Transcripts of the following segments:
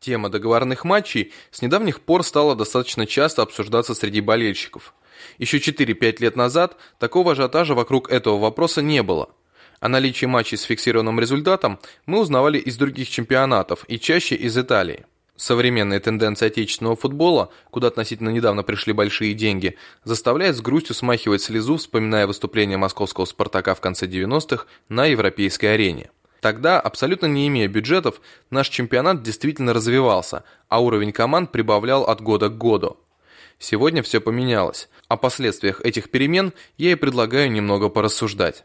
Тема договорных матчей с недавних пор стала достаточно часто обсуждаться среди болельщиков. Еще 4-5 лет назад такого ажиотажа вокруг этого вопроса не было. О наличии матчей с фиксированным результатом мы узнавали из других чемпионатов и чаще из Италии. Современные тенденции отечественного футбола, куда относительно недавно пришли большие деньги, заставляет с грустью смахивать слезу, вспоминая выступление московского «Спартака» в конце 90-х на европейской арене. Тогда, абсолютно не имея бюджетов, наш чемпионат действительно развивался, а уровень команд прибавлял от года к году. Сегодня все поменялось. О последствиях этих перемен я и предлагаю немного порассуждать.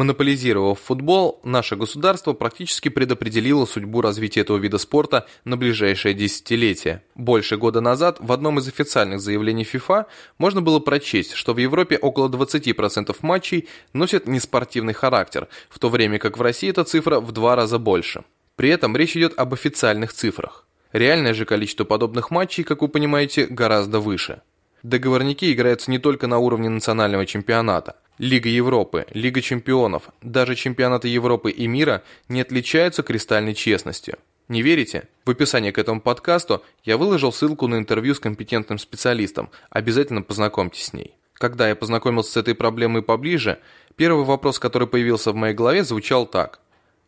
Монополизировав футбол, наше государство практически предопределило судьбу развития этого вида спорта на ближайшее десятилетие. Больше года назад в одном из официальных заявлений FIFA можно было прочесть, что в Европе около 20% матчей носят неспортивный характер, в то время как в России эта цифра в два раза больше. При этом речь идет об официальных цифрах. Реальное же количество подобных матчей, как вы понимаете, гораздо выше. Договорники играются не только на уровне национального чемпионата. Лига Европы, Лига чемпионов, даже чемпионаты Европы и мира не отличаются кристальной честностью. Не верите? В описании к этому подкасту я выложил ссылку на интервью с компетентным специалистом. Обязательно познакомьтесь с ней. Когда я познакомился с этой проблемой поближе, первый вопрос, который появился в моей голове, звучал так.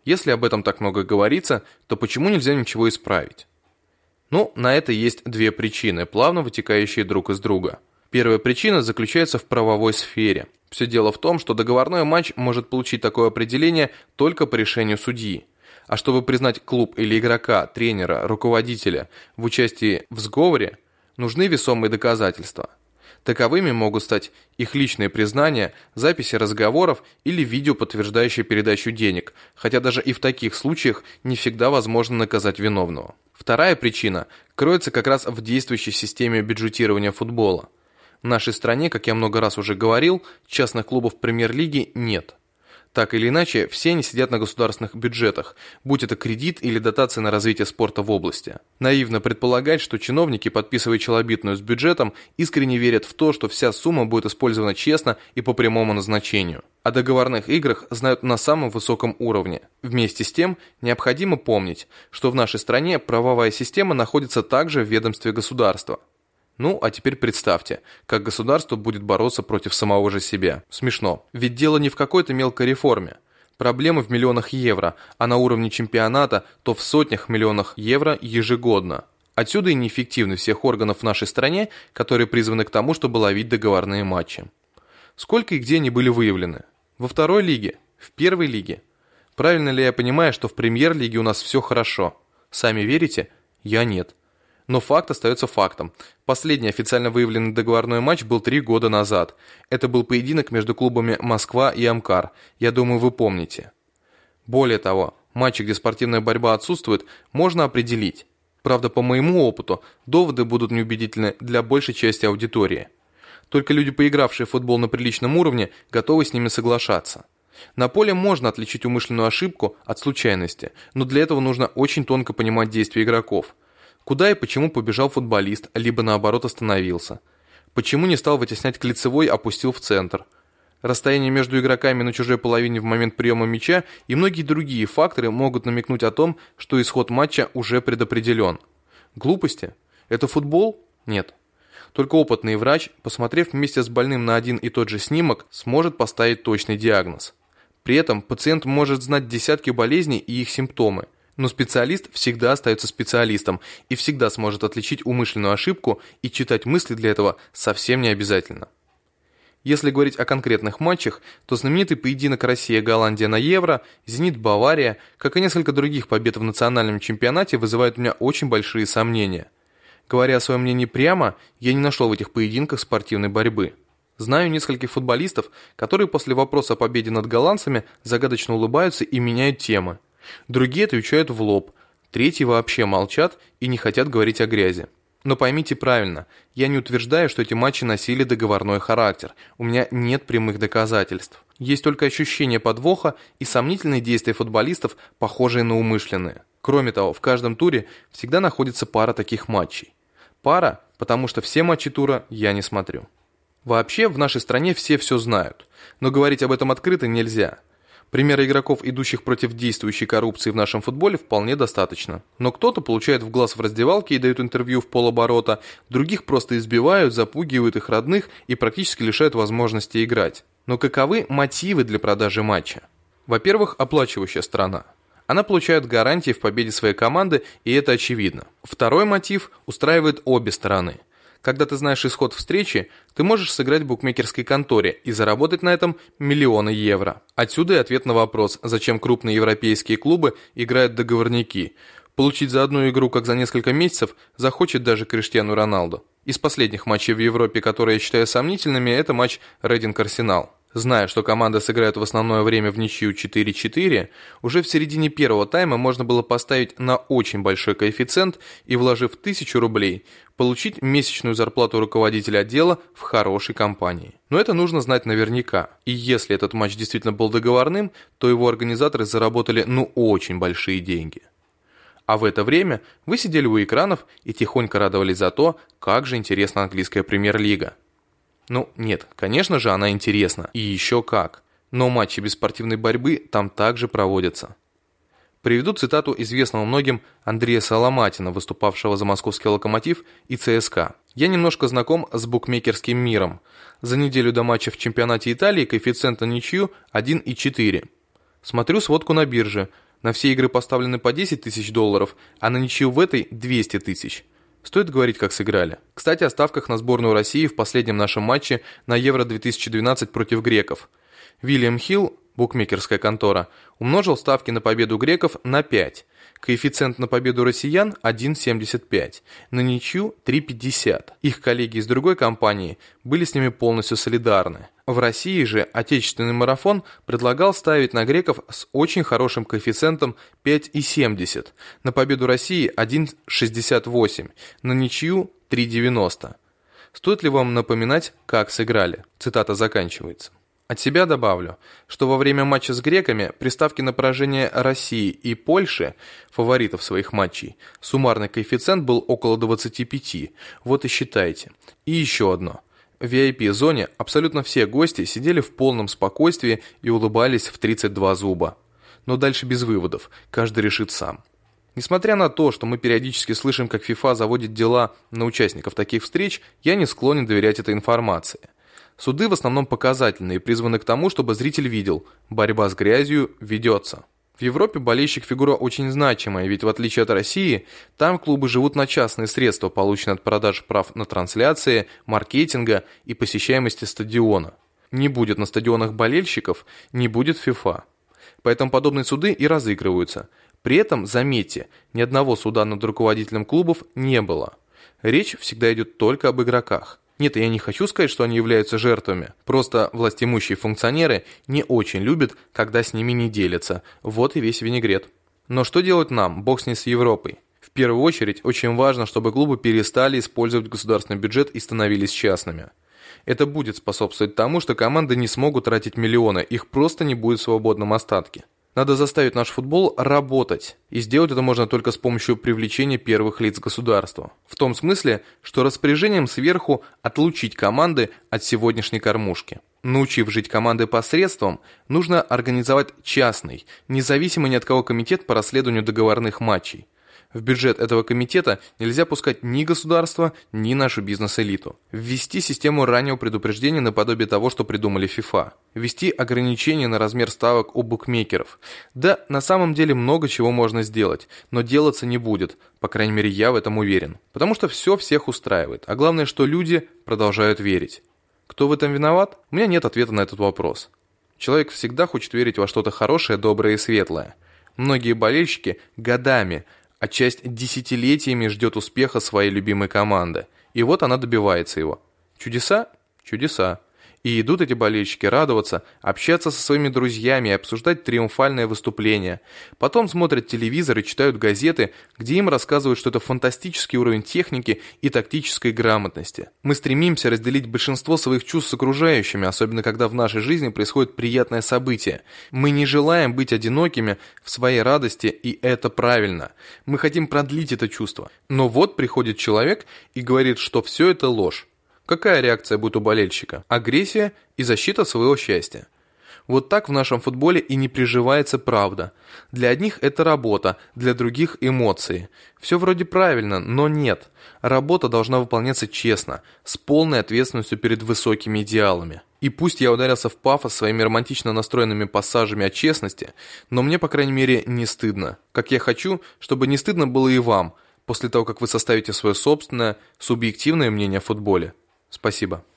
Если об этом так много говорится, то почему нельзя ничего исправить? Ну, на это есть две причины, плавно вытекающие друг из друга. Первая причина заключается в правовой сфере – все дело в том, что договорной матч может получить такое определение только по решению судьи. А чтобы признать клуб или игрока, тренера, руководителя в участии в сговоре, нужны весомые доказательства. Таковыми могут стать их личные признания, записи разговоров или видео, подтверждающие передачу денег, хотя даже и в таких случаях не всегда возможно наказать виновного. Вторая причина кроется как раз в действующей системе бюджетирования футбола – в нашей стране, как я много раз уже говорил, частных клубов премьер-лиги нет. Так или иначе, все они сидят на государственных бюджетах, будь это кредит или дотация на развитие спорта в области. Наивно предполагать, что чиновники, подписывая челобитную с бюджетом, искренне верят в то, что вся сумма будет использована честно и по прямому назначению. О договорных играх знают на самом высоком уровне. Вместе с тем, необходимо помнить, что в нашей стране правовая система находится также в ведомстве государства. Ну, а теперь представьте, как государство будет бороться против самого же себя. Смешно. Ведь дело не в какой-то мелкой реформе. Проблемы в миллионах евро, а на уровне чемпионата то в сотнях миллионах евро ежегодно. Отсюда и неэффективность всех органов в нашей стране, которые призваны к тому, чтобы ловить договорные матчи. Сколько и где они были выявлены? Во второй лиге? В первой лиге? Правильно ли я понимаю, что в премьер-лиге у нас все хорошо? Сами верите? Я нет. Но факт остается фактом. Последний официально выявленный договорной матч был три года назад. Это был поединок между клубами «Москва» и «Амкар». Я думаю, вы помните. Более того, матчи, где спортивная борьба отсутствует, можно определить. Правда, по моему опыту, доводы будут неубедительны для большей части аудитории. Только люди, поигравшие в футбол на приличном уровне, готовы с ними соглашаться. На поле можно отличить умышленную ошибку от случайности, но для этого нужно очень тонко понимать действия игроков – Куда и почему побежал футболист, либо наоборот остановился? Почему не стал вытеснять к лицевой, опустил в центр? Расстояние между игроками на чужой половине в момент приема мяча и многие другие факторы могут намекнуть о том, что исход матча уже предопределен. Глупости? Это футбол? Нет. Только опытный врач, посмотрев вместе с больным на один и тот же снимок, сможет поставить точный диагноз. При этом пациент может знать десятки болезней и их симптомы – но специалист всегда остается специалистом и всегда сможет отличить умышленную ошибку и читать мысли для этого совсем не обязательно. Если говорить о конкретных матчах, то знаменитый поединок Россия-Голландия на Евро, Зенит-Бавария, как и несколько других побед в национальном чемпионате вызывают у меня очень большие сомнения. Говоря о своем мнении прямо, я не нашел в этих поединках спортивной борьбы. Знаю нескольких футболистов, которые после вопроса о победе над голландцами загадочно улыбаются и меняют темы. Другие отвечают в лоб. Третьи вообще молчат и не хотят говорить о грязи. Но поймите правильно, я не утверждаю, что эти матчи носили договорной характер. У меня нет прямых доказательств. Есть только ощущение подвоха и сомнительные действия футболистов, похожие на умышленные. Кроме того, в каждом туре всегда находится пара таких матчей. Пара, потому что все матчи тура я не смотрю. Вообще, в нашей стране все все знают, но говорить об этом открыто нельзя – Примеры игроков, идущих против действующей коррупции в нашем футболе, вполне достаточно. Но кто-то получает в глаз в раздевалке и дает интервью в полоборота, других просто избивают, запугивают их родных и практически лишают возможности играть. Но каковы мотивы для продажи матча? Во-первых, оплачивающая страна. Она получает гарантии в победе своей команды, и это очевидно. Второй мотив устраивает обе стороны – когда ты знаешь исход встречи, ты можешь сыграть в букмекерской конторе и заработать на этом миллионы евро. Отсюда и ответ на вопрос, зачем крупные европейские клубы играют договорники. Получить за одну игру, как за несколько месяцев, захочет даже Криштиану Роналду. Из последних матчей в Европе, которые я считаю сомнительными, это матч Рейдинг-Арсенал. Зная, что команда сыграет в основное время в ничью 4-4, уже в середине первого тайма можно было поставить на очень большой коэффициент и, вложив 1000 рублей, получить месячную зарплату руководителя отдела в хорошей компании. Но это нужно знать наверняка. И если этот матч действительно был договорным, то его организаторы заработали ну очень большие деньги. А в это время вы сидели у экранов и тихонько радовались за то, как же интересна английская премьер-лига. Ну, нет, конечно же, она интересна. И еще как. Но матчи без спортивной борьбы там также проводятся. Приведу цитату известного многим Андрея Соломатина, выступавшего за московский «Локомотив» и ЦСКА. «Я немножко знаком с букмекерским миром. За неделю до матча в чемпионате Италии коэффициент на ничью 1,4. Смотрю сводку на бирже. На все игры поставлены по 10 тысяч долларов, а на ничью в этой 200 тысяч. Стоит говорить, как сыграли. Кстати, о ставках на сборную России в последнем нашем матче на Евро-2012 против греков. Вильям Хилл, букмекерская контора, умножил ставки на победу греков на 5. Коэффициент на победу россиян 1,75, на ничью 3,50. Их коллеги из другой компании были с ними полностью солидарны. В России же отечественный марафон предлагал ставить на греков с очень хорошим коэффициентом 5,70, на победу России 1,68, на ничью 3,90. Стоит ли вам напоминать, как сыграли? Цитата заканчивается. От себя добавлю, что во время матча с греками при ставке на поражение России и Польши, фаворитов своих матчей, суммарный коэффициент был около 25, вот и считайте. И еще одно – в VIP-зоне абсолютно все гости сидели в полном спокойствии и улыбались в 32 зуба. Но дальше без выводов, каждый решит сам. Несмотря на то, что мы периодически слышим, как FIFA заводит дела на участников таких встреч, я не склонен доверять этой информации. Суды в основном показательные и призваны к тому, чтобы зритель видел, борьба с грязью ведется. В Европе болельщик фигура очень значимая, ведь в отличие от России, там клубы живут на частные средства, полученные от продажи прав на трансляции, маркетинга и посещаемости стадиона. Не будет на стадионах болельщиков, не будет ФИФА. Поэтому подобные суды и разыгрываются. При этом, заметьте, ни одного суда над руководителем клубов не было. Речь всегда идет только об игроках. Нет, я не хочу сказать, что они являются жертвами. Просто властимущие функционеры не очень любят, когда с ними не делятся. Вот и весь винегрет. Но что делать нам, бог с ней с Европой? В первую очередь, очень важно, чтобы клубы перестали использовать государственный бюджет и становились частными. Это будет способствовать тому, что команды не смогут тратить миллионы, их просто не будет в свободном остатке. Надо заставить наш футбол работать, и сделать это можно только с помощью привлечения первых лиц государства. В том смысле, что распоряжением сверху отлучить команды от сегодняшней кормушки. Научив жить команды посредством, нужно организовать частный, независимый ни от кого комитет по расследованию договорных матчей. В бюджет этого комитета нельзя пускать ни государство, ни нашу бизнес-элиту. Ввести систему раннего предупреждения наподобие того, что придумали FIFA. Ввести ограничения на размер ставок у букмекеров. Да, на самом деле много чего можно сделать, но делаться не будет, по крайней мере я в этом уверен. Потому что все всех устраивает, а главное, что люди продолжают верить. Кто в этом виноват? У меня нет ответа на этот вопрос. Человек всегда хочет верить во что-то хорошее, доброе и светлое. Многие болельщики годами – а часть десятилетиями ждет успеха своей любимой команды. И вот она добивается его. Чудеса? Чудеса. И идут эти болельщики радоваться, общаться со своими друзьями и обсуждать триумфальное выступление. Потом смотрят телевизор и читают газеты, где им рассказывают, что это фантастический уровень техники и тактической грамотности. Мы стремимся разделить большинство своих чувств с окружающими, особенно когда в нашей жизни происходит приятное событие. Мы не желаем быть одинокими в своей радости, и это правильно. Мы хотим продлить это чувство. Но вот приходит человек и говорит, что все это ложь. Какая реакция будет у болельщика? Агрессия и защита своего счастья. Вот так в нашем футболе и не приживается правда. Для одних это работа, для других эмоции. Все вроде правильно, но нет. Работа должна выполняться честно, с полной ответственностью перед высокими идеалами. И пусть я ударился в пафос своими романтично настроенными пассажами о честности, но мне, по крайней мере, не стыдно. Как я хочу, чтобы не стыдно было и вам, после того, как вы составите свое собственное, субъективное мнение о футболе. Спасибо.